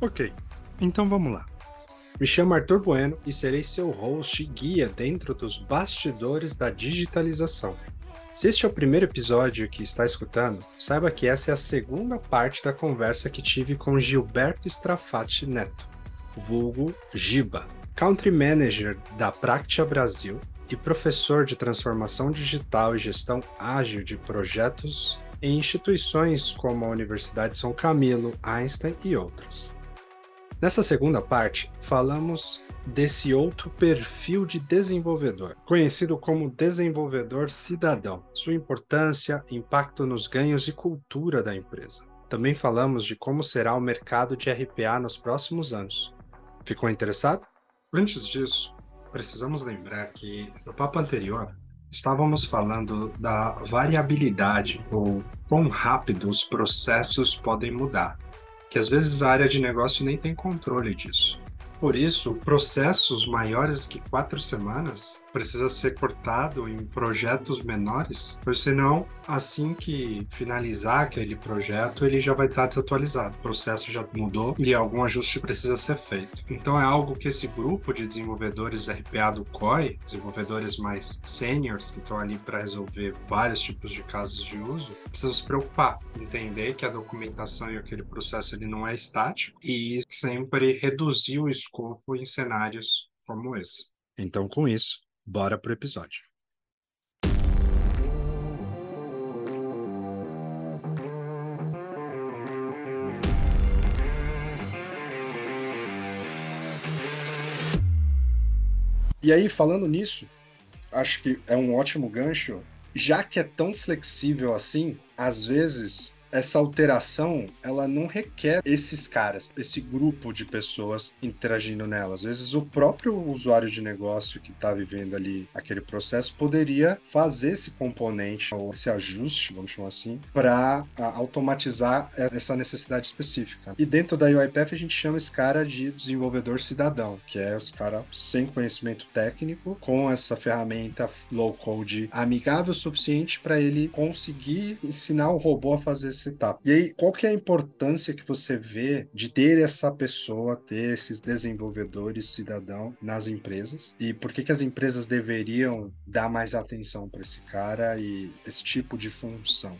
Ok, então vamos lá. Me chamo Arthur Bueno e serei seu host e guia dentro dos bastidores da digitalização. Se este é o primeiro episódio que está escutando, saiba que essa é a segunda parte da conversa que tive com Gilberto Strafati Neto, vulgo Giba, Country Manager da Practia Brasil e professor de transformação digital e gestão ágil de projetos em instituições como a Universidade de São Camilo, Einstein e outras. Nessa segunda parte, falamos desse outro perfil de desenvolvedor, conhecido como desenvolvedor cidadão, sua importância, impacto nos ganhos e cultura da empresa. Também falamos de como será o mercado de RPA nos próximos anos. Ficou interessado? Antes disso, precisamos lembrar que no papo anterior estávamos falando da variabilidade ou quão rápido os processos podem mudar que às vezes a área de negócio nem tem controle disso. Por isso, processos maiores que quatro semanas precisa ser cortado em projetos menores, pois senão, assim que finalizar aquele projeto, ele já vai estar desatualizado. O processo já mudou e algum ajuste precisa ser feito. Então é algo que esse grupo de desenvolvedores RPA do COI, desenvolvedores mais seniors que estão ali para resolver vários tipos de casos de uso, precisam se preocupar, entender que a documentação e aquele processo ele não é estático e sempre reduzir o escopo em cenários como esse. Então, com isso, Bora pro episódio. E aí, falando nisso, acho que é um ótimo gancho. Já que é tão flexível assim, às vezes essa alteração, ela não requer esses caras, esse grupo de pessoas interagindo nela. Às vezes o próprio usuário de negócio que está vivendo ali aquele processo poderia fazer esse componente ou esse ajuste, vamos chamar assim, para automatizar essa necessidade específica. E dentro da UiPath a gente chama esse cara de desenvolvedor cidadão, que é os caras sem conhecimento técnico, com essa ferramenta low code amigável o suficiente para ele conseguir ensinar o robô a fazer E aí, qual que é a importância que você vê de ter essa pessoa, ter esses desenvolvedores cidadão nas empresas? E por que, que as empresas deveriam dar mais atenção para esse cara e esse tipo de função?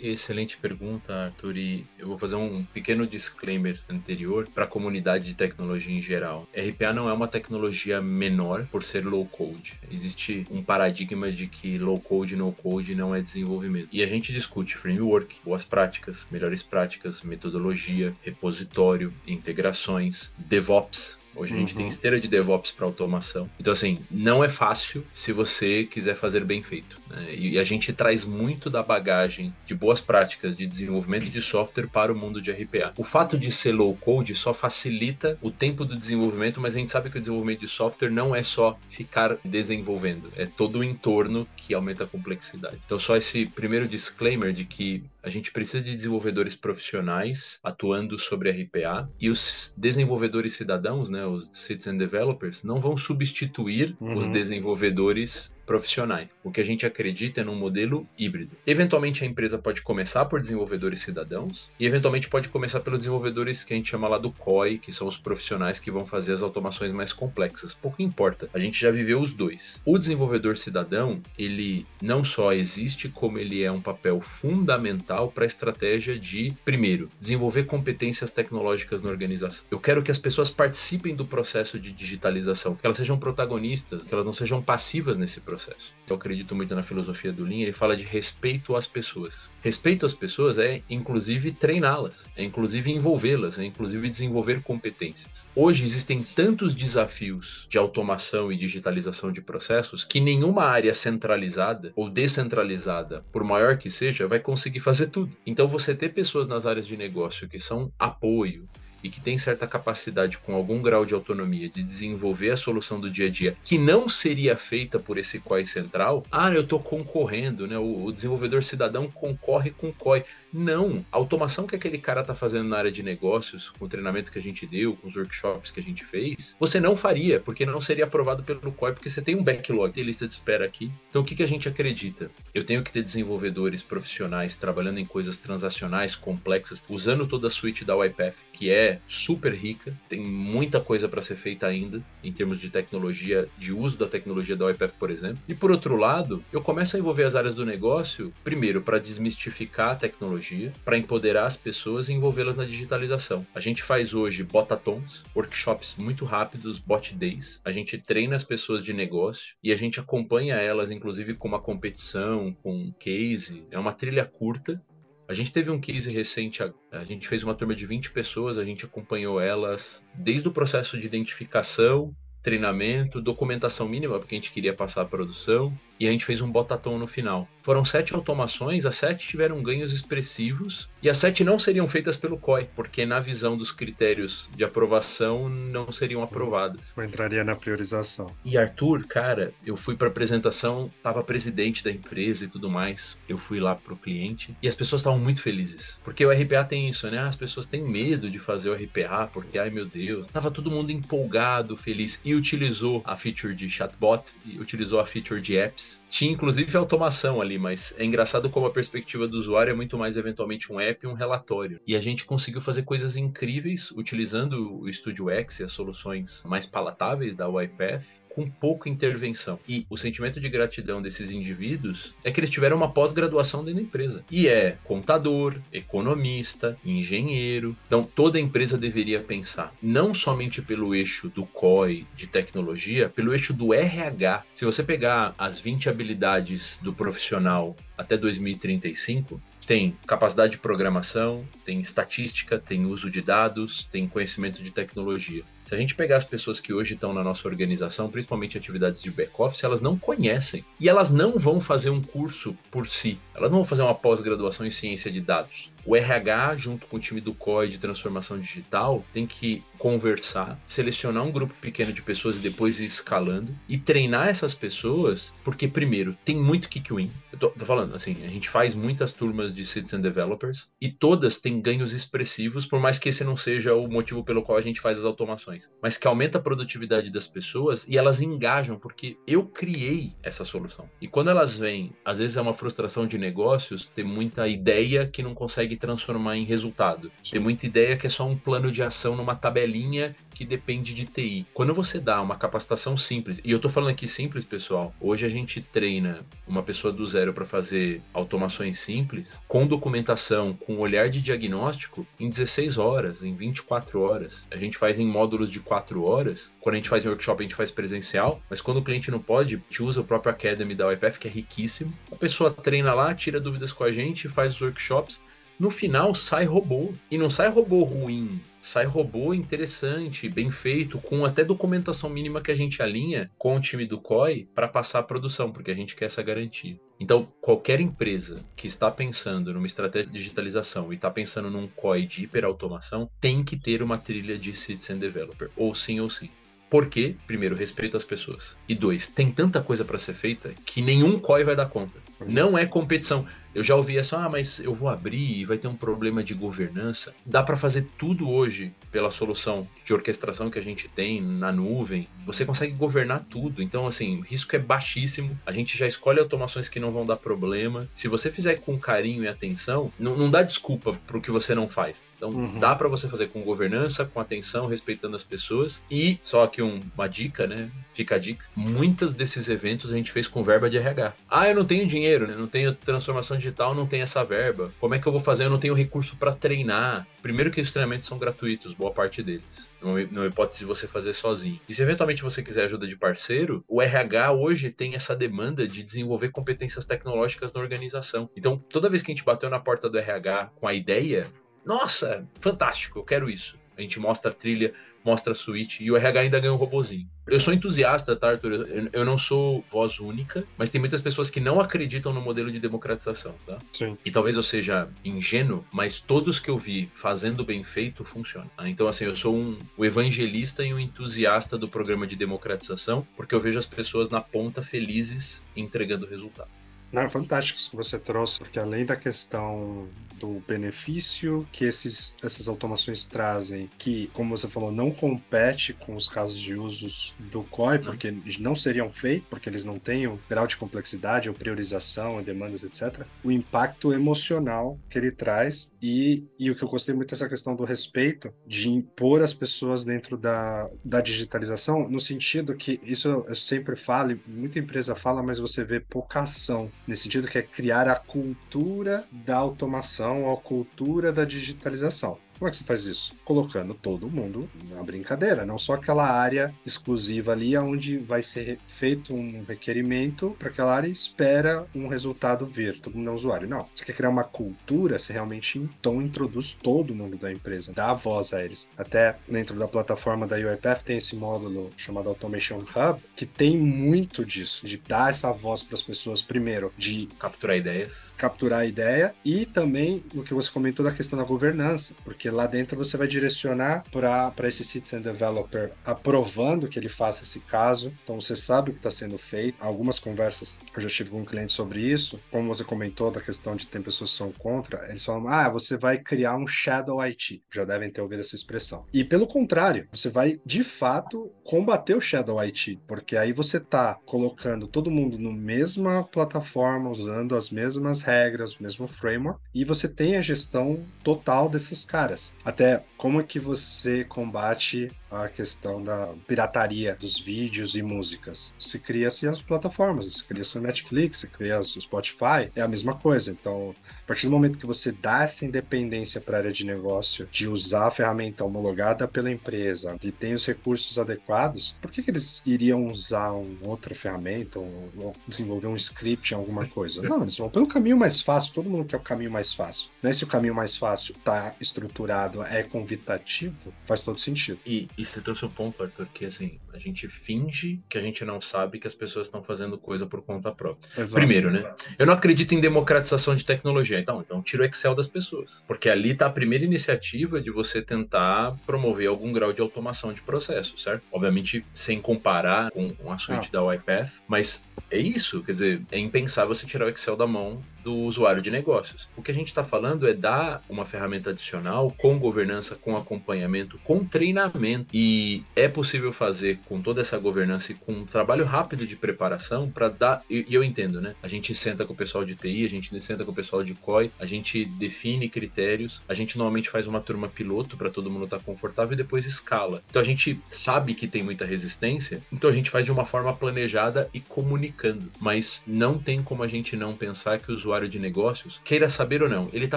Excelente pergunta, Arthur. E eu vou fazer um pequeno disclaimer anterior para a comunidade de tecnologia em geral. RPA não é uma tecnologia menor por ser low code. Existe um paradigma de que low code, no code não é desenvolvimento. E a gente discute framework, boas práticas, melhores práticas, metodologia, repositório, integrações, DevOps, Hoje a gente tem uhum. esteira de DevOps para automação. Então, assim, não é fácil se você quiser fazer bem feito. Né? E a gente traz muito da bagagem de boas práticas de desenvolvimento de software para o mundo de RPA. O fato de ser low code só facilita o tempo do desenvolvimento, mas a gente sabe que o desenvolvimento de software não é só ficar desenvolvendo, é todo o entorno que aumenta a complexidade. Então, só esse primeiro disclaimer de que a gente precisa de desenvolvedores profissionais atuando sobre RPA e os desenvolvedores cidadãos, né, os citizen developers, não vão substituir uhum. os desenvolvedores profissionais. O que a gente acredita é num modelo híbrido. Eventualmente a empresa pode começar por desenvolvedores cidadãos e eventualmente pode começar pelos desenvolvedores que a gente chama lá do COI, que são os profissionais que vão fazer as automações mais complexas. Pouco importa, a gente já viveu os dois. O desenvolvedor cidadão, ele não só existe, como ele é um papel fundamental para a estratégia de, primeiro, desenvolver competências tecnológicas na organização. Eu quero que as pessoas participem do processo de digitalização, que elas sejam protagonistas, que elas não sejam passivas nesse processo processo. Eu acredito muito na filosofia do Lean, ele fala de respeito às pessoas. Respeito às pessoas é, inclusive, treiná-las, é, inclusive, envolvê-las, é, inclusive, desenvolver competências. Hoje existem tantos desafios de automação e digitalização de processos que nenhuma área centralizada ou descentralizada, por maior que seja, vai conseguir fazer tudo. Então, você ter pessoas nas áreas de negócio que são apoio, e que tem certa capacidade com algum grau de autonomia de desenvolver a solução do dia a dia que não seria feita por esse COI central, ah, eu estou concorrendo, né? O, o, desenvolvedor cidadão concorre com o COI. Não. A automação que aquele cara tá fazendo na área de negócios, com o treinamento que a gente deu, com os workshops que a gente fez, você não faria, porque não seria aprovado pelo COI, porque você tem um backlog, tem lista de espera aqui. Então o que, que a gente acredita? Eu tenho que ter desenvolvedores profissionais trabalhando em coisas transacionais, complexas, usando toda a suite da UiPath, que é super rica, tem muita coisa para ser feita ainda em termos de tecnologia, de uso da tecnologia da UiPath, por exemplo. E por outro lado, eu começo a envolver as áreas do negócio, primeiro para desmistificar a tecnologia, para empoderar as pessoas e envolvê-las na digitalização. A gente faz hoje botatons, workshops muito rápidos, bot days. A gente treina as pessoas de negócio e a gente acompanha elas, inclusive com uma competição, com um case. É uma trilha curta a gente teve um case recente, a, gente fez uma turma de 20 pessoas, a gente acompanhou elas desde o processo de identificação, treinamento, documentação mínima, porque a gente queria passar a produção, e a gente fez um botatão no final. Foram sete automações, as sete tiveram ganhos expressivos e as sete não seriam feitas pelo COI, porque na visão dos critérios de aprovação não seriam aprovadas. Ou entraria na priorização. E Arthur, cara, eu fui para apresentação, tava presidente da empresa e tudo mais. Eu fui lá pro cliente e as pessoas estavam muito felizes, porque o RPA tem isso, né? As pessoas têm medo de fazer o RPA porque ai meu Deus, tava todo mundo empolgado, feliz e utilizou a feature de chatbot e utilizou a feature de apps tinha inclusive automação ali, mas é engraçado como a perspectiva do usuário é muito mais eventualmente um app e um relatório. E a gente conseguiu fazer coisas incríveis utilizando o Studio X e as soluções mais palatáveis da UiPath com pouca intervenção. E o sentimento de gratidão desses indivíduos é que eles tiveram uma pós-graduação dentro da empresa. E é contador, economista, engenheiro. Então toda empresa deveria pensar não somente pelo eixo do COI de tecnologia, pelo eixo do RH. Se você pegar as 20 habilidades do profissional até 2035, tem capacidade de programação, tem estatística, tem uso de dados, tem conhecimento de tecnologia. Se a gente pegar as pessoas que hoje estão na nossa organização, principalmente atividades de back-office, elas não conhecem. E elas não vão fazer um curso por si. Elas não vão fazer uma pós-graduação em ciência de dados. O RH, junto com o time do COI de transformação digital, tem que conversar, selecionar um grupo pequeno de pessoas e depois ir escalando e treinar essas pessoas, porque, primeiro, tem muito kick win. Eu tô, tô, falando assim, a gente faz muitas turmas de citizen developers e todas têm ganhos expressivos, por mais que esse não seja o motivo pelo qual a gente faz as automações, mas que aumenta a produtividade das pessoas e elas engajam, porque eu criei essa solução. E quando elas vêm, às vezes é uma frustração de negócios, ter muita ideia que não consegue transformar em resultado. Tem muita ideia que é só um plano de ação numa tabelinha que depende de TI. Quando você dá uma capacitação simples, e eu tô falando aqui simples, pessoal, hoje a gente treina uma pessoa do zero para fazer automações simples, com documentação, com olhar de diagnóstico, em 16 horas, em 24 horas. A gente faz em módulos de 4 horas. Quando a gente faz em workshop, a gente faz presencial, mas quando o cliente não pode, a gente usa o próprio Academy da UiPath, que é riquíssimo. A pessoa treina lá, tira dúvidas com a gente, faz os workshops, no final sai robô. E não sai robô ruim, sai robô interessante, bem feito, com até documentação mínima que a gente alinha com o time do COI para passar a produção, porque a gente quer essa garantia. Então, qualquer empresa que está pensando numa estratégia de digitalização e está pensando num COI de hiperautomação, tem que ter uma trilha de Citizen Developer, ou sim ou sim. Porque, primeiro, respeito às pessoas. E dois, tem tanta coisa para ser feita que nenhum COI vai dar conta. Não é competição. Eu já ouvi essa, ah, mas eu vou abrir e vai ter um problema de governança. Dá para fazer tudo hoje pela solução de orquestração que a gente tem na nuvem. Você consegue governar tudo. Então, assim, o risco é baixíssimo. A gente já escolhe automações que não vão dar problema. Se você fizer com carinho e atenção, não, não dá desculpa pro que você não faz. Então, uhum. dá para você fazer com governança, com atenção, respeitando as pessoas. E, só que um, uma dica, né? Fica a dica. Muitos desses eventos a gente fez com verba de RH. Ah, eu não tenho dinheiro, né? Não tenho transformação digital não tem essa verba. Como é que eu vou fazer? Eu não tenho recurso para treinar. Primeiro que os treinamentos são gratuitos, boa parte deles. Não é hipótese de você fazer sozinho. E se eventualmente você quiser ajuda de parceiro, o RH hoje tem essa demanda de desenvolver competências tecnológicas na organização. Então, toda vez que a gente bateu na porta do RH com a ideia, nossa, fantástico, eu quero isso. A gente mostra a trilha, mostra a suíte e o RH ainda ganha um robozinho. Eu sou entusiasta, tá, Arthur? Eu, eu, não sou voz única, mas tem muitas pessoas que não acreditam no modelo de democratização, tá? Sim. E talvez eu seja ingênuo, mas todos que eu vi fazendo bem feito funcionam. Tá? Então, assim, eu sou um, um evangelista e um entusiasta do programa de democratização, porque eu vejo as pessoas na ponta felizes entregando resultado. Não, é fantástico isso que você trouxe, porque além da questão do benefício que esses, essas automações trazem, que, como você falou, não compete com os casos de usos do COI, porque não seriam feitos, porque eles não têm o grau de complexidade ou priorização, demandas, etc. O impacto emocional que ele traz e, e o que eu gostei muito dessa questão do respeito, de impor as pessoas dentro da, da digitalização, no sentido que isso eu sempre falo, muita empresa fala, mas você vê pouca ação, nesse sentido que é criar a cultura da automação à cultura da digitalização. Como é que você faz isso? Colocando todo mundo na brincadeira, não só aquela área exclusiva ali onde vai ser feito um requerimento para aquela área e espera um resultado vir, todo mundo é usuário. Não, você quer criar uma cultura, você realmente então introduz todo mundo da empresa, dá voz a eles. Até dentro da plataforma da UiPath tem esse módulo chamado Automation Hub, que tem muito disso, de dar essa voz para as pessoas, primeiro, de capturar ideias. Capturar a ideia e também o que você comentou da questão da governança, porque porque lá dentro você vai direcionar para esse citizen developer aprovando que ele faça esse caso. Então você sabe o que está sendo feito. Algumas conversas eu já tive com um cliente sobre isso. Como você comentou da questão de ter pessoas que são contra, eles falam: ah, você vai criar um shadow IT. Já devem ter ouvido essa expressão. E pelo contrário, você vai de fato combater o shadow IT, porque aí você está colocando todo mundo na mesma plataforma, usando as mesmas regras, o mesmo framework, e você tem a gestão total desses caras. Até como é que você combate a questão da pirataria dos vídeos e músicas? Se cria-se as plataformas, se cria-se o Netflix, se cria o Spotify, é a mesma coisa. Então, partir do momento que você dá essa independência para a área de negócio, de usar a ferramenta homologada pela empresa, que tem os recursos adequados, por que, que eles iriam usar uma outra ferramenta ou, ou desenvolver um script em alguma coisa? Não, eles vão pelo caminho mais fácil, todo mundo quer o caminho mais fácil. Né? Se o caminho mais fácil está estruturado, é convidativo, faz todo sentido. E, e você trouxe um ponto, Arthur, que assim, a gente finge que a gente não sabe que as pessoas estão fazendo coisa por conta própria. Exato. Primeiro, né? Eu não acredito em democratização de tecnologia então, então tira o Excel das pessoas. Porque ali está a primeira iniciativa de você tentar promover algum grau de automação de processo, certo? Obviamente, sem comparar com a suíte ah. da UiPath, mas é isso, quer dizer, é impensável você tirar o Excel da mão do usuário de negócios. O que a gente está falando é dar uma ferramenta adicional com governança, com acompanhamento, com treinamento. E é possível fazer com toda essa governança e com um trabalho rápido de preparação para dar. E, eu entendo, né? A gente senta com o pessoal de TI, a gente senta com o pessoal de COI, a gente define critérios, a gente normalmente faz uma turma piloto para todo mundo estar tá confortável e depois escala. Então a gente sabe que tem muita resistência, então a gente faz de uma forma planejada e comunicando. Mas não tem como a gente não pensar que o usuário de negócios, queira saber ou não, ele está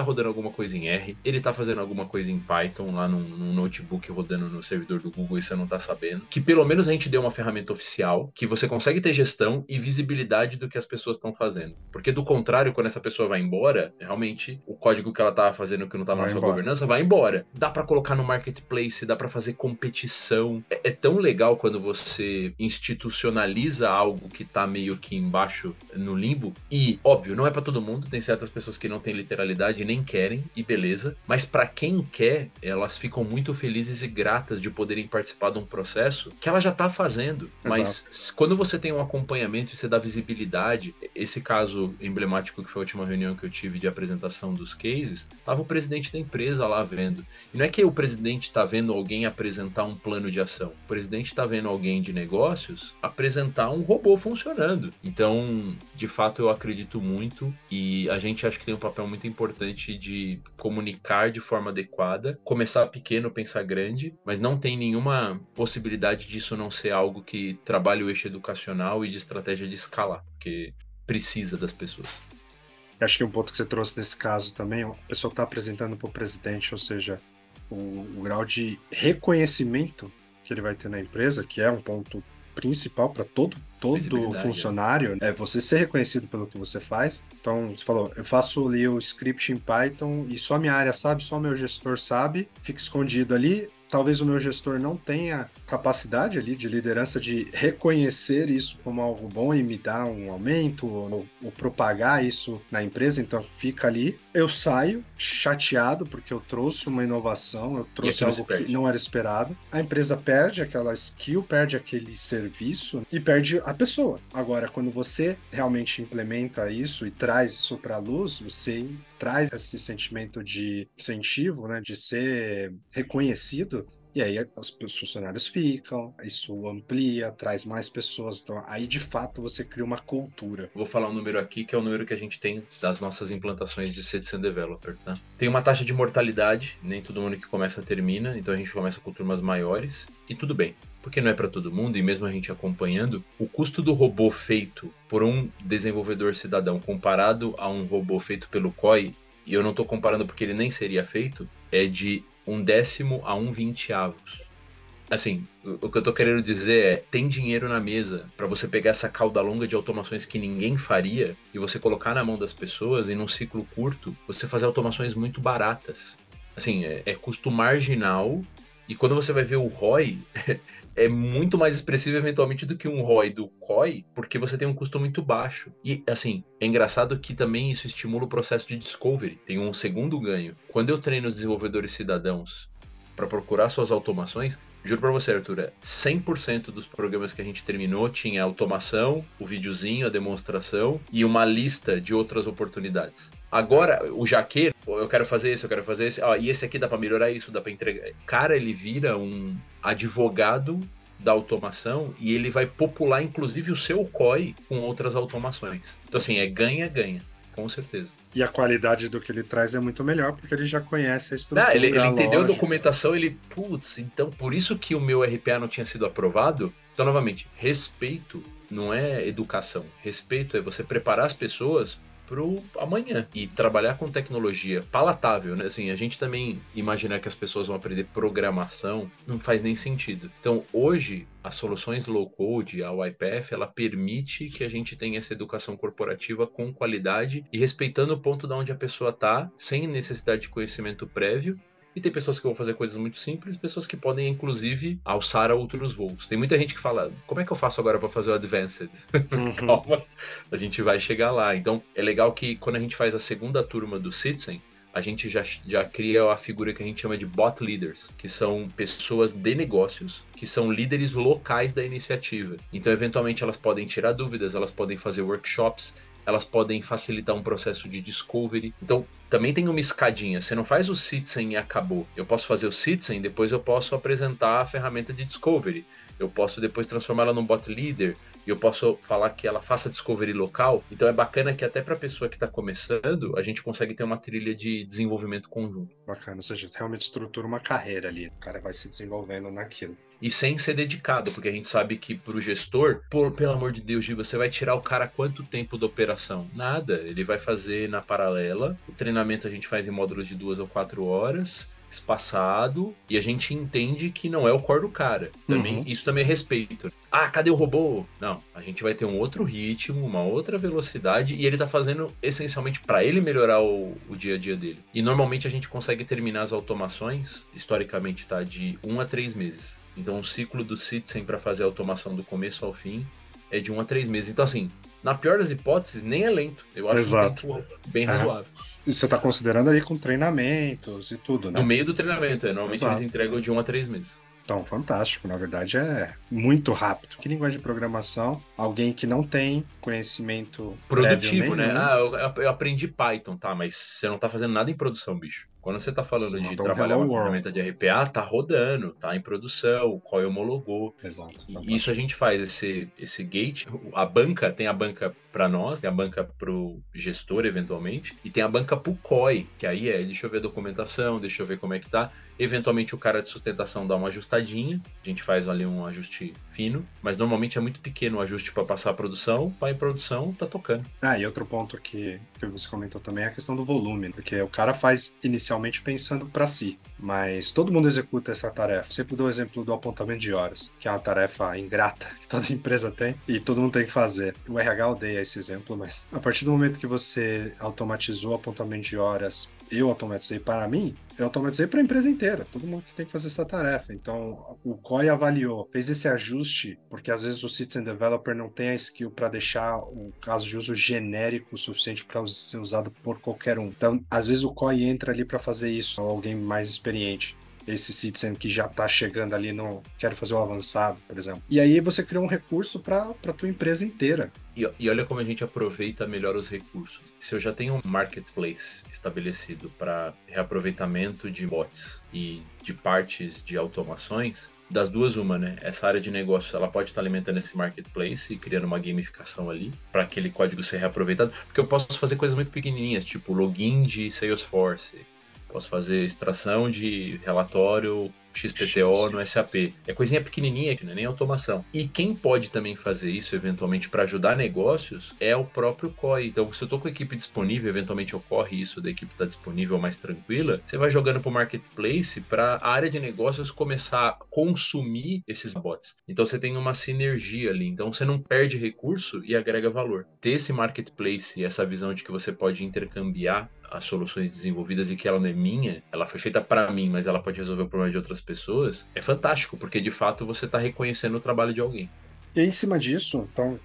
rodando alguma coisa em R, ele está fazendo alguma coisa em Python lá num, num, notebook rodando no servidor do Google e você não está sabendo. Que pelo menos a gente dê uma ferramenta oficial que você consegue ter gestão e visibilidade do que as pessoas estão fazendo. Porque do contrário, quando essa pessoa vai embora, realmente o código que ela estava fazendo que não estava na sua embora. governança vai embora. Dá para colocar no marketplace, dá para fazer competição. É, é, tão legal quando você institucionaliza algo que está meio que embaixo no limbo. E, óbvio, não é para todo mundo, tem certas pessoas que não têm literalidade e nem querem, e beleza. Mas para quem quer, elas ficam muito felizes e gratas de poderem participar de um processo que ela já está fazendo. Exato. Mas quando você tem um acompanhamento e você dá visibilidade, esse caso emblemático que foi a última reunião que eu tive de apresentação dos cases, tava o presidente da empresa lá vendo. E não é que o presidente está vendo alguém apresentar um plano de ação. O presidente está vendo alguém de negócios apresentar um robô funcionando. Então, de fato, eu acredito muito e a gente acha que tem um papel muito importante de comunicar de forma adequada, começar pequeno, pensar grande, mas não tem nenhuma possibilidade disso não ser algo que trabalhe o eixo educacional e de estratégia de escalar, porque precisa das pessoas. Acho que um ponto que você trouxe nesse caso também, a pessoa está apresentando para o presidente, ou seja, o, o grau de reconhecimento que ele vai ter na empresa, que é um ponto principal para todo todo funcionário é você ser reconhecido pelo que você faz. Então, você falou, eu faço ali o script em Python e só minha área sabe, só meu gestor sabe, fica escondido ali. Talvez o meu gestor não tenha capacidade ali de liderança de reconhecer isso como algo bom e me dar um aumento ou, ou propagar isso na empresa, então fica ali eu saio chateado porque eu trouxe uma inovação, eu trouxe algo que não era esperado. A empresa perde aquela skill, perde aquele serviço e perde a pessoa. Agora, quando você realmente implementa isso e traz isso para a luz, você traz esse sentimento de incentivo, né, de ser reconhecido, e aí os funcionários ficam, isso amplia, traz mais pessoas. Então, aí de fato você cria uma cultura. Vou falar um número aqui que é o número que a gente tem das nossas implantações de Citizen Developer, tá? Tem uma taxa de mortalidade, nem todo mundo que começa termina, então a gente começa com turmas maiores, e tudo bem. Porque não é para todo mundo, e mesmo a gente acompanhando, o custo do robô feito por um desenvolvedor cidadão comparado a um robô feito pelo COI, e eu não estou comparando porque ele nem seria feito, é de um décimo a um vinteavos. Assim, o que eu tô querendo dizer é, tem dinheiro na mesa para você pegar essa cauda longa de automações que ninguém faria e você colocar na mão das pessoas e num ciclo curto, você fazer automações muito baratas. Assim, é, é custo marginal e quando você vai ver o ROI, é muito mais expressivo eventualmente do que um ROI do COI, porque você tem um custo muito baixo. E assim, é engraçado que também isso estimula o processo de discovery. Tem um segundo ganho. Quando eu treino os desenvolvedores cidadãos para procurar suas automações, juro para você, Arthur, 100% dos programas que a gente terminou tinha automação, o videozinho, a demonstração e uma lista de outras oportunidades. Agora, o jaqueiro, eu quero fazer isso, eu quero fazer isso, ah, e esse aqui dá para melhorar isso, dá para entregar. Cara, ele vira um advogado da automação e ele vai popular inclusive o seu COI com outras automações. Então assim, é ganha-ganha, com certeza. E a qualidade do que ele traz é muito melhor, porque ele já conhece a estrutura. Não, ele, ele entendeu a documentação, ele, putz, então por isso que o meu RPA não tinha sido aprovado. Então, novamente, respeito não é educação. Respeito é você preparar as pessoas pro amanhã. E trabalhar com tecnologia palatável, né? Assim, a gente também imaginar que as pessoas vão aprender programação não faz nem sentido. Então, hoje, as soluções low code, a YPF, ela permite que a gente tenha essa educação corporativa com qualidade e respeitando o ponto de onde a pessoa está, sem necessidade de conhecimento prévio e tem pessoas que vão fazer coisas muito simples, pessoas que podem, inclusive, alçar a outros voos. Tem muita gente que fala: como é que eu faço agora para fazer o Advanced? Uhum. Calma, a gente vai chegar lá. Então, é legal que quando a gente faz a segunda turma do Citizen, a gente já, já cria a figura que a gente chama de bot leaders, que são pessoas de negócios, que são líderes locais da iniciativa. Então, eventualmente, elas podem tirar dúvidas, elas podem fazer workshops, elas podem facilitar um processo de discovery. Então, também tem uma escadinha. Você não faz o Citizen e acabou. Eu posso fazer o Citizen, depois eu posso apresentar a ferramenta de discovery. Eu posso depois transformá-la num bot leader. E eu posso falar que ela faça discovery local. Então é bacana que até para a pessoa que está começando, a gente consegue ter uma trilha de desenvolvimento conjunto. Bacana, ou seja, realmente estrutura uma carreira ali. O cara vai se desenvolvendo naquilo e sem ser dedicado, porque a gente sabe que para o gestor, por, pelo amor de Deus, Gil, você vai tirar o cara quanto tempo da operação? Nada, ele vai fazer na paralela. O treinamento a gente faz em módulos de duas ou quatro horas espaçado e a gente entende que não é o core do cara. Também, uhum. Isso também é respeito. Ah, cadê o robô? Não, a gente vai ter um outro ritmo, uma outra velocidade e ele tá fazendo essencialmente para ele melhorar o, o, dia a dia dele. E normalmente a gente consegue terminar as automações, historicamente, tá? De um a três meses. Então o ciclo do Citizen para fazer a automação do começo ao fim é de um a três meses. Então, assim, na pior das hipóteses, nem é lento. Eu acho Exato. um tempo bem razoável. E você está considerando ali com treinamentos e tudo, né? No meio do treinamento, é. Normalmente Exato. eles entregam de um a três meses. Então, fantástico. Na verdade, é muito rápido. Que linguagem de programação? Alguém que não tem conhecimento produtivo, né? Ah, eu, eu, aprendi Python, tá? Mas você não está fazendo nada em produção, bicho. Quando você está falando Sim, de trabalhar uma ferramenta de RPA, tá rodando, tá em produção, o COI homologou. Exato. E isso a gente faz, esse, esse gate. A banca, tem a banca para nós, tem a banca para o gestor, eventualmente, e tem a banca para o COI, que aí é, deixa eu ver a documentação, deixa eu ver como é que tá. Eventualmente o cara de sustentação dá uma ajustadinha, a gente faz ali um ajuste fino, mas normalmente é muito pequeno o ajuste para passar a produção, para em produção, tá tocando. Ah, e outro ponto que, que você comentou também é a questão do volume, porque o cara faz inicialmente pensando para si, mas todo mundo executa essa tarefa. Sempre dou o exemplo do apontamento de horas, que é uma tarefa ingrata que toda empresa tem e todo mundo tem que fazer. O RH odeia esse exemplo, mas a partir do momento que você automatizou o apontamento de horas eu automatizei para mim, eu automatizei para a empresa inteira, todo mundo que tem que fazer essa tarefa. Então, o COI avaliou, fez esse ajuste, porque às vezes o Citizen Developer não tem a skill para deixar o caso de uso genérico o suficiente para ser usado por qualquer um. Então, às vezes o COI entra ali para fazer isso, ou alguém mais experiente esse citizen que já está chegando ali no quero fazer o avançado, por exemplo. E aí você cria um recurso para tua empresa inteira. E, e, olha como a gente aproveita melhor os recursos. Se eu já tenho um marketplace estabelecido para reaproveitamento de bots e de partes de automações, das duas uma, né? Essa área de negócio, ela pode estar alimentando esse marketplace e criando uma gamificação ali para aquele código ser reaproveitado, porque eu posso fazer coisas muito pequenininhas, tipo login de Salesforce, posso fazer extração de relatório XPTO no SAP. É coisinha pequenininha, que não é nem automação. E quem pode também fazer isso, eventualmente, para ajudar negócios, é o próprio COI. Então, se eu estou com a equipe disponível, eventualmente ocorre isso da equipe estar tá disponível mais tranquila, você vai jogando para o marketplace para a área de negócios começar a consumir esses bots. Então, você tem uma sinergia ali. Então, você não perde recurso e agrega valor. Ter esse marketplace, essa visão de que você pode intercambiar as soluções desenvolvidas e que ela não é minha, ela foi feita para mim, mas ela pode resolver o problema de outras pessoas, é fantástico, porque de fato você está reconhecendo o trabalho de alguém. E em cima disso, então,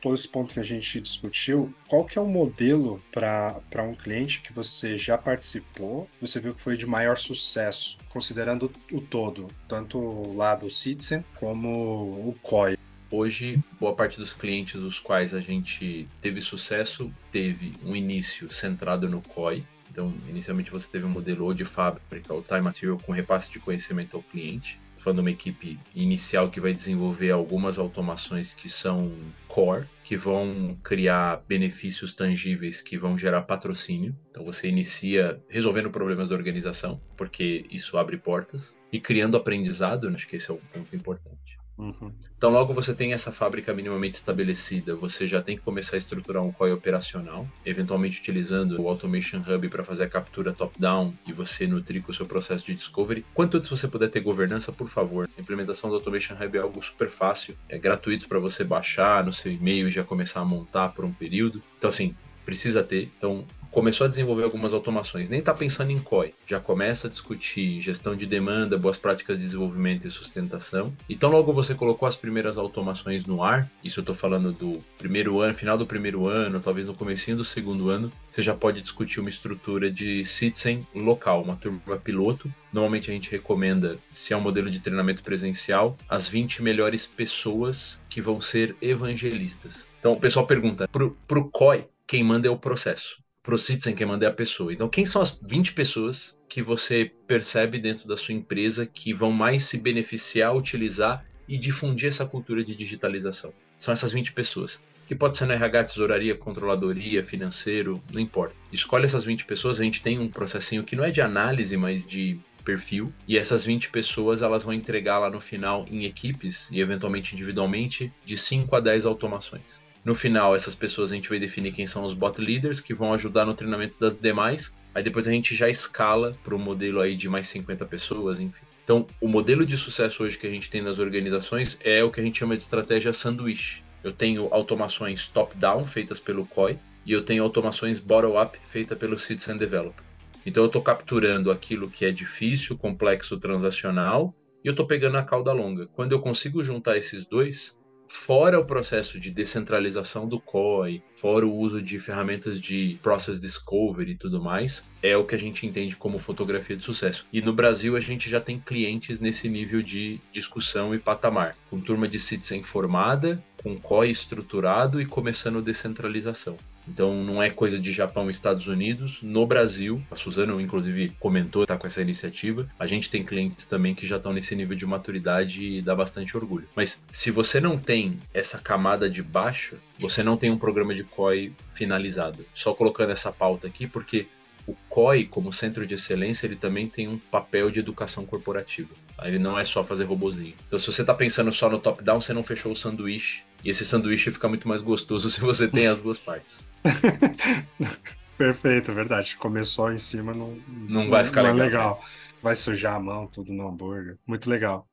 todo esse ponto que a gente discutiu, qual que é o modelo para um cliente que você já participou, você viu que foi de maior sucesso, considerando o todo, tanto o lado Citizen como o COI? Hoje, boa parte dos clientes os quais a gente teve sucesso teve um início centrado no COI. Então, inicialmente você teve um modelo ou de fábrica ou time material com repasse de conhecimento ao cliente. Falando uma equipe inicial que vai desenvolver algumas automações que são core, que vão criar benefícios tangíveis que vão gerar patrocínio. Então você inicia resolvendo problemas da organização, porque isso abre portas, e criando aprendizado, acho que esse é um ponto importante. Uhum. Então, logo você tem essa fábrica minimamente estabelecida, você já tem que começar a estruturar um COI operacional, eventualmente utilizando o Automation Hub para fazer a captura top-down e você nutrir com o seu processo de discovery. Quanto antes você puder ter governança, por favor. A implementação do Automation Hub é algo super fácil, é gratuito para você baixar no seu e-mail e já começar a montar por um período. Então, assim, precisa ter. Então, começou a desenvolver algumas automações, nem está pensando em COI, já começa a discutir gestão de demanda, boas práticas de desenvolvimento e sustentação. Então, logo você colocou as primeiras automações no ar, isso eu estou falando do primeiro ano, final do primeiro ano, talvez no comecinho do segundo ano, você já pode discutir uma estrutura de citizen local, uma turma piloto. Normalmente a gente recomenda, se é um modelo de treinamento presencial, as 20 melhores pessoas que vão ser evangelistas. Então, o pessoal pergunta, pro, pro COI, quem manda é o processo pro Citizen manda é a pessoa. Então, quem são as 20 pessoas que você percebe dentro da sua empresa que vão mais se beneficiar, utilizar e difundir essa cultura de digitalização? São essas 20 pessoas. Que pode ser na RH, tesouraria, controladoria, financeiro, não importa. Escolhe essas 20 pessoas, a gente tem um processinho que não é de análise, mas de perfil. E essas 20 pessoas elas vão entregar lá no final em equipes e eventualmente individualmente de 5 a 10 automações. No final, essas pessoas a gente vai definir quem são os bot leaders que vão ajudar no treinamento das demais. Aí depois a gente já escala para o modelo aí de mais 50 pessoas, enfim. Então, o modelo de sucesso hoje que a gente tem nas organizações é o que a gente chama de estratégia sanduíche. Eu tenho automações top-down feitas pelo COI e eu tenho automações bottom-up feitas pelo Citizen Developer. Então eu estou capturando aquilo que é difícil, complexo, transacional e eu estou pegando a cauda longa. Quando eu consigo juntar esses dois, fora o processo de descentralização do COI, fora o uso de ferramentas de process discovery e tudo mais, é o que a gente entende como fotografia de sucesso. E no Brasil a gente já tem clientes nesse nível de discussão e patamar, com turma de citizen formada, com COI estruturado e começando descentralização. Então não é coisa de Japão e Estados Unidos. No Brasil, a Suzano inclusive comentou, está com essa iniciativa. A gente tem clientes também que já estão nesse nível de maturidade e dá bastante orgulho. Mas se você não tem essa camada de baixo, você não tem um programa de COI finalizado. Só colocando essa pauta aqui, porque o COI, como centro de excelência, ele também tem um papel de educação corporativa. Ele não é só fazer robozinho. Então, se você está pensando só no top-down, você não fechou o sanduíche. E esse sanduíche fica muito mais gostoso se você tem as duas partes. Perfeito, verdade. Começou em cima, não, não vai ficar não legal. É legal. Vai sujar a mão tudo no hambúrguer. Muito legal.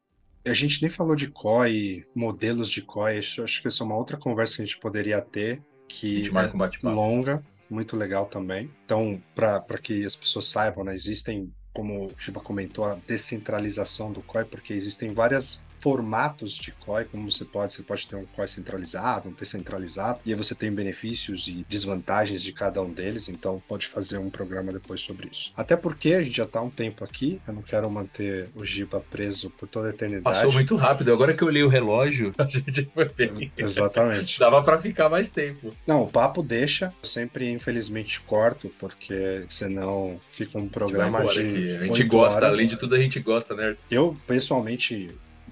A gente nem falou de COI, modelos de COI. Acho que isso é uma outra conversa que a gente poderia ter, que marca um é longa. muito legal também. Então, para que as pessoas saibam, né, existem como o Shiba comentou, a descentralização do COI, porque existem várias formatos de COI, como você pode, você pode ter um COI centralizado, um descentralizado, e aí você tem benefícios e desvantagens de cada um deles, então pode fazer um programa depois sobre isso. Até porque a gente já está um tempo aqui, eu não quero manter o Giba preso por toda a eternidade. Passou muito rápido, agora que eu li o relógio, a gente foi bem. Exatamente. Dava para ficar mais tempo. Não, o papo deixa, eu sempre infelizmente corto, porque senão fica um programa a de. A gente gosta, horas. além de tudo a gente gosta, né? Eu, pessoalmente,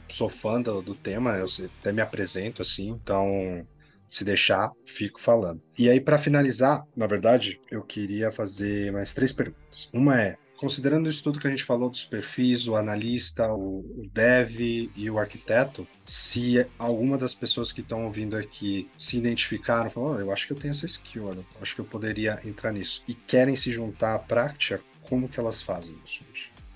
sou fã do, do tema, eu até me apresento assim, então se deixar, fico falando. E aí, para finalizar, na verdade, eu queria fazer mais três perguntas. Uma é: considerando o estudo que a gente falou dos perfis, o analista, o, o dev e o arquiteto, se alguma das pessoas que estão ouvindo aqui se identificaram, falaram, oh, eu acho que eu tenho essa skill, eu acho que eu poderia entrar nisso, e querem se juntar à prática, como que elas fazem isso?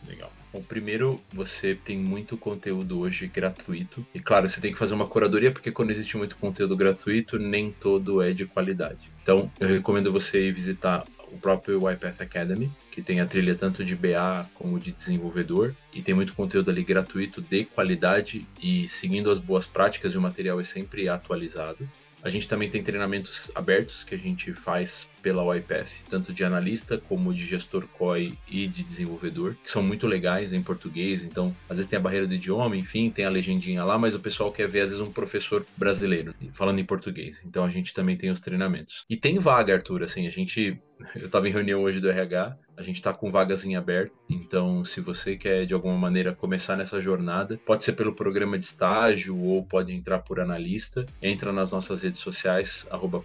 Legal. Bom, primeiro, você tem muito conteúdo hoje gratuito. E claro, você tem que fazer uma curadoria, porque quando existe muito conteúdo gratuito, nem todo é de qualidade. Então, eu recomendo você visitar o próprio UiPath Academy, que tem a trilha tanto de BA como de desenvolvedor, e tem muito conteúdo ali gratuito de qualidade e seguindo as boas práticas o material é sempre atualizado. A gente também tem treinamentos abertos que a gente faz pela UiPath, tanto de analista como de gestor COI e de desenvolvedor, que são muito legais em português. Então, às vezes tem a barreira do idioma, enfim, tem a legendinha lá, mas o pessoal quer ver, às vezes, um professor brasileiro falando em português. Então, a gente também tem os treinamentos. E tem vaga, Arthur, assim, a gente. Eu estava em reunião hoje do RH, a gente está com vagas em aberto. Então, se você quer de alguma maneira começar nessa jornada, pode ser pelo programa de estágio ou pode entrar por analista. Entra nas nossas redes sociais, arroba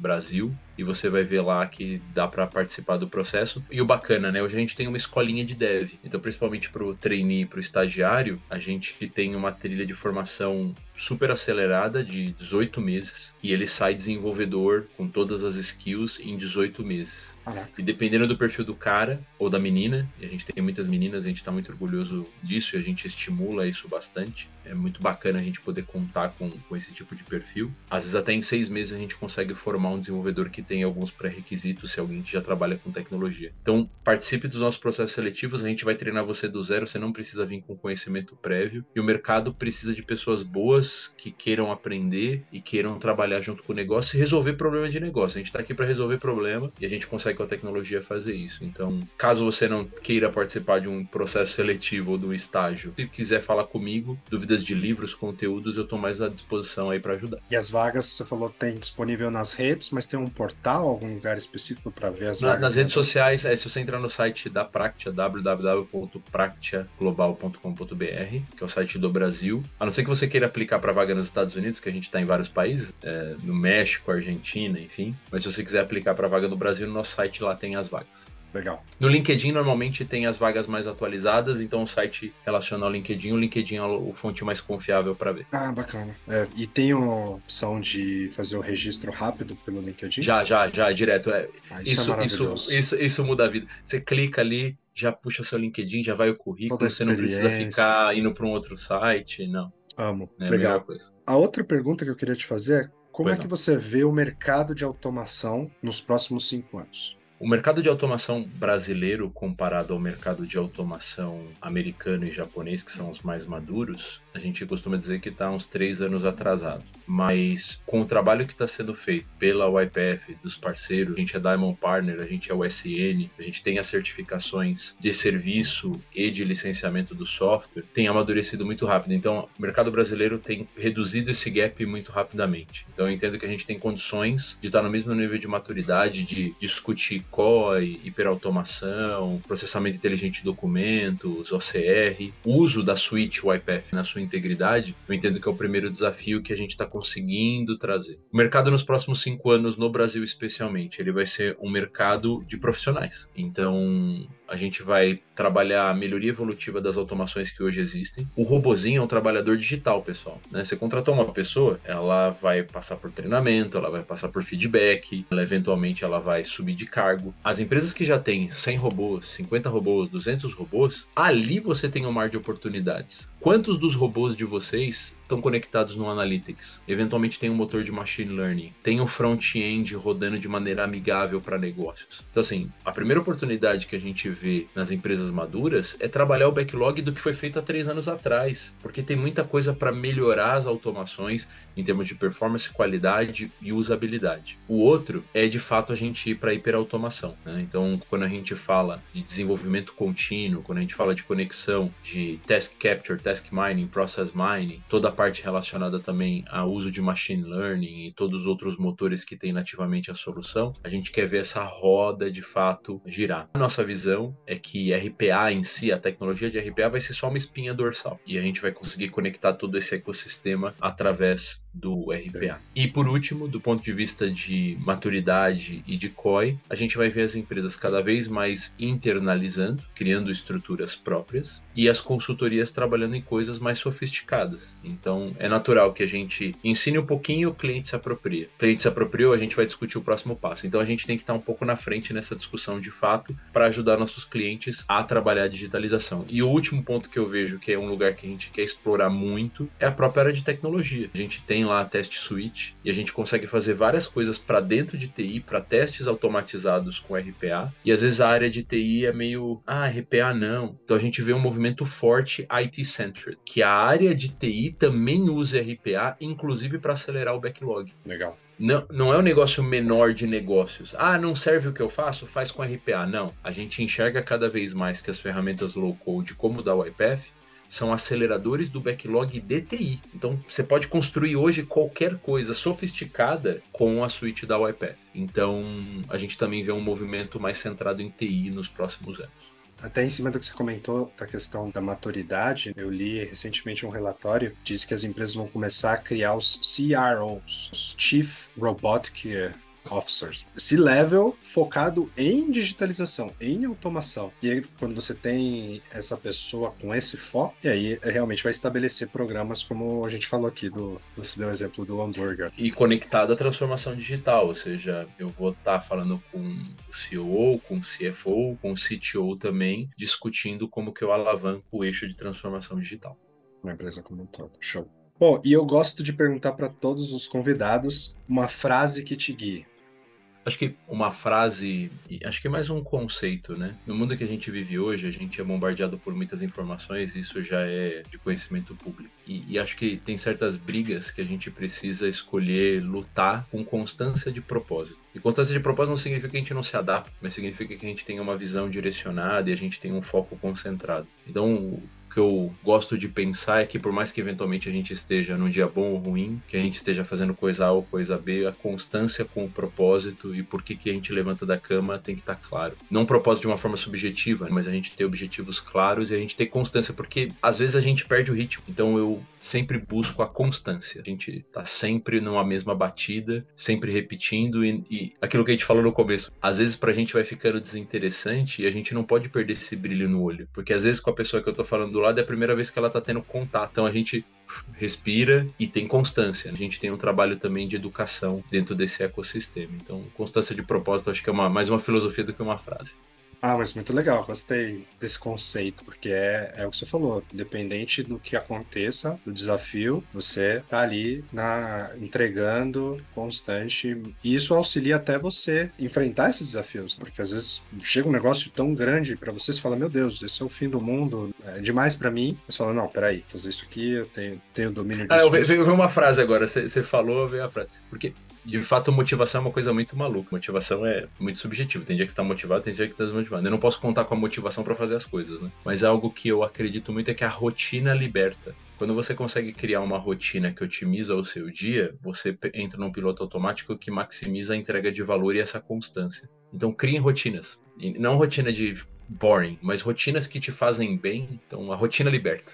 Brasil, e você vai ver lá que dá para participar do processo. E o bacana, né? Hoje a gente tem uma escolinha de dev. Então, principalmente para o trainee e para o estagiário, a gente tem uma trilha de formação super acelerada de 18 meses e ele sai desenvolvedor com todas as skills em 18 meses. Caraca. E dependendo do perfil do cara ou da menina, e a gente tem muitas meninas, a gente está muito orgulhoso disso e a gente estimula isso bastante. É muito bacana a gente poder contar com, com esse tipo de perfil. Às vezes, até em seis meses, a gente consegue formar um desenvolvedor que tem alguns pré-requisitos, se alguém que já trabalha com tecnologia. Então, participe dos nossos processos seletivos, a gente vai treinar você do zero, você não precisa vir com conhecimento prévio. E o mercado precisa de pessoas boas que queiram aprender e queiram trabalhar junto com o negócio e resolver problema de negócio. A gente está aqui para resolver problema e a gente consegue com a tecnologia fazer isso. Então, caso você não queira participar de um processo seletivo ou do estágio, se quiser falar comigo, dúvidas de livros, conteúdos, eu estou mais à disposição aí para ajudar. E as vagas, você falou, tem disponível nas redes, mas tem um portal, algum lugar específico para ver as Na, vagas? Nas redes sociais, é, se você entrar no site da Practia, www.practiaglobal.com.br, que é o site do Brasil, a não ser que você queira aplicar para vaga nos Estados Unidos, que a gente está em vários países, é, no México, Argentina, enfim, mas se você quiser aplicar para vaga no Brasil, no nosso site lá tem as vagas. Legal. No LinkedIn, normalmente tem as vagas mais atualizadas, então o site relaciona ao LinkedIn. O LinkedIn é o fonte mais confiável para ver. Ah, bacana. É, e tem uma opção de fazer o registro rápido pelo LinkedIn? Já, já, já, direto. É, Ah, isso, é isso, isso, isso muda a vida. Você clica ali, já puxa seu LinkedIn, já vai o currículo, você não precisa ficar indo para um outro site, não. Amo. É a Legal. coisa. A outra pergunta que eu queria te fazer é como Pois é que não. você vê o mercado de automação nos próximos cinco anos? O mercado de automação brasileiro comparado ao mercado de automação americano e japonês, que são os mais maduros, a gente costuma dizer que está uns três anos atrasado. Mas com o trabalho que está sendo feito pela UiPath, dos parceiros, a gente é Diamond Partner, a gente é o SN, a gente tem as certificações de serviço e de licenciamento do software, tem amadurecido muito rápido. Então, o mercado brasileiro tem reduzido esse gap muito rapidamente. Então, eu entendo que a gente tem condições de estar no mesmo nível de maturidade, de discutir COI, hiperautomação, processamento inteligente de documentos, OCR, uso da suite UiPath na sua integridade, eu entendo que é o primeiro desafio que a gente está conseguindo trazer. O mercado nos próximos cinco anos, no Brasil especialmente, ele vai ser um mercado de profissionais. Então, a gente vai trabalhar a melhoria evolutiva das automações que hoje existem. O robozinho é um trabalhador digital, pessoal. né? Você contratou uma pessoa, ela vai passar por treinamento, ela vai passar por feedback, ela eventualmente ela vai subir de cargo. As empresas que já têm 100 robôs, 50 robôs, 200 robôs, ali você tem um mar de oportunidades. Quantos dos robôs de vocês estão conectados no Analytics. Eventualmente tem um motor de machine learning, tem um front-end rodando de maneira amigável para negócios. Então, assim, a primeira oportunidade que a gente vê nas empresas maduras é trabalhar o backlog do que foi feito há três anos atrás, porque tem muita coisa para melhorar as automações em termos de performance, qualidade e usabilidade. O outro é de fato a gente ir para hiperautomação. Né? Então, quando a gente fala de desenvolvimento contínuo, quando a gente fala de conexão de task capture, task mining, process mining, toda a parte relacionada também ao uso de machine learning e todos os outros motores que tem nativamente a solução, a gente quer ver essa roda de fato girar. A nossa visão é que RPA em si, a tecnologia de RPA vai ser só uma espinha dorsal e a gente vai conseguir conectar todo esse ecossistema através do RPA. E por último, do ponto de vista de maturidade e de COI, a gente vai ver as empresas cada vez mais internalizando, criando estruturas próprias, e as consultorias trabalhando em coisas mais sofisticadas. Então, é natural que a gente ensine um pouquinho, o cliente se apropria. O cliente se apropriou, a gente vai discutir o próximo passo. Então, a gente tem que estar um pouco na frente nessa discussão de fato para ajudar nossos clientes a trabalhar a digitalização. E o último ponto que eu vejo que é um lugar que a gente quer explorar muito é a própria área de tecnologia. A gente tem lá a Test Suite e a gente consegue fazer várias coisas para dentro de TI, para testes automatizados com RPA. E às vezes a área de TI é meio, ah, RPA não. Então a gente vê um movimento forte IT-centered, que a área de TI também usa RPA, inclusive para acelerar o backlog. Legal. Não, não é um negócio menor de negócios. Ah, não serve o que eu faço? Faz com RPA. Não. A gente enxerga cada vez mais que as ferramentas low code, como o da UiPath, são aceleradores do backlog DTI. Então, você pode construir hoje qualquer coisa sofisticada com a suíte da UiPath. Então, a gente também vê um movimento mais centrado em TI nos próximos anos. Até em cima do que você comentou, da questão da maturidade, eu li recentemente um relatório, diz que as empresas vão começar a criar os CROs, os Chief Robotic officers. C-level focado em digitalização, em automação. E aí, quando você tem essa pessoa com esse foco, e aí realmente vai estabelecer programas como a gente falou aqui, do, você deu o exemplo do hambúrguer. E conectado à transformação digital, ou seja, eu vou estar tá falando com o CEO, com o CFO, com o CTO também, discutindo como que eu alavanco o eixo de transformação digital. Uma empresa como um todo. Show. Bom, e eu gosto de perguntar para todos os convidados uma frase que te guie. Acho que uma frase, acho que é mais um conceito, né? No mundo que a gente vive hoje, a gente é bombardeado por muitas informações, isso já é de conhecimento público. E, e, acho que tem certas brigas que a gente precisa escolher lutar com constância de propósito. E constância de propósito não significa que a gente não se adapte, mas significa que a gente tenha uma visão direcionada e a gente tenha um foco concentrado. Então, que eu gosto de pensar é que por mais que eventualmente a gente esteja num dia bom ou ruim, que a gente esteja fazendo coisa A ou coisa B, a constância com o propósito e por que, que a gente levanta da cama tem que estar tá claro. Não um propósito de uma forma subjetiva, mas a gente ter objetivos claros e a gente ter constância, porque às vezes a gente perde o ritmo. Então eu sempre busco a constância. A gente tá sempre numa mesma batida, sempre repetindo e, e aquilo que a gente falou no começo, às vezes pra gente vai ficando desinteressante e a gente não pode perder esse brilho no olho, porque às vezes com a pessoa que eu tô falando do lado é a primeira vez que ela está tendo contato. Então a gente respira e tem constância. A gente tem um trabalho também de educação dentro desse ecossistema. Então, constância de propósito acho que é uma, mais uma filosofia do que uma frase. Ah, mas muito legal, gostei desse conceito, porque é, é o que você falou, independente do que aconteça, do desafio, você tá ali na entregando constante, e isso auxilia até você enfrentar esses desafios, porque às vezes chega um negócio tão grande para você, você fala, meu Deus, esse é o fim do mundo, é demais para mim. Você fala, não, peraí, fazer isso aqui, eu tenho, tenho domínio disso. Ah, eu vi, uma frase agora, você falou, veio a frase, porque de fato, motivação é uma coisa muito maluca. Motivação é muito subjetivo. Tem dia que está motivado, tem dia que está desmotivado. Eu não posso contar com a motivação para fazer as coisas, né? Mas algo que eu acredito muito é que a rotina liberta. Quando você consegue criar uma rotina que otimiza o seu dia, você entra num piloto automático que maximiza a entrega de valor e essa constância. Então, criem rotinas. E não rotina de boring, mas rotinas que te fazem bem. Então, a rotina liberta.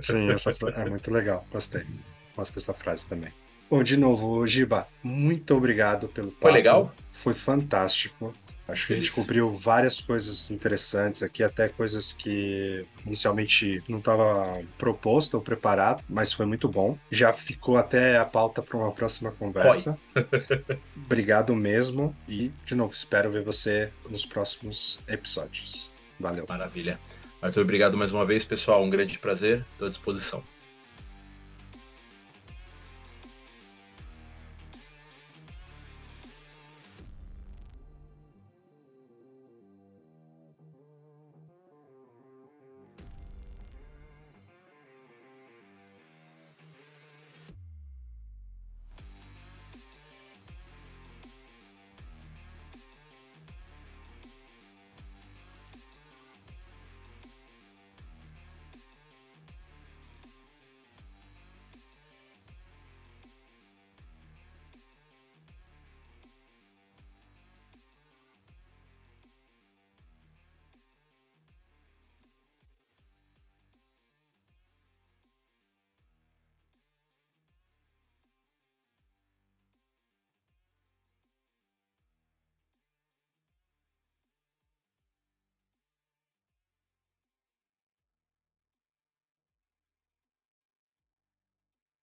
Sim, essa é muito legal. Gostei. Gosto dessa frase também. Bom, de novo, Giba, muito obrigado pelo papo. Foi legal? Foi fantástico. Acho que a gente cobriu várias coisas interessantes aqui, até coisas que inicialmente não estava proposto ou preparado, mas foi muito bom. Já ficou até a pauta para uma próxima conversa. Obrigado mesmo e, de novo, espero ver você nos próximos episódios. Valeu. Maravilha. Arthur, obrigado mais uma vez, pessoal. Um grande prazer. Estou à disposição.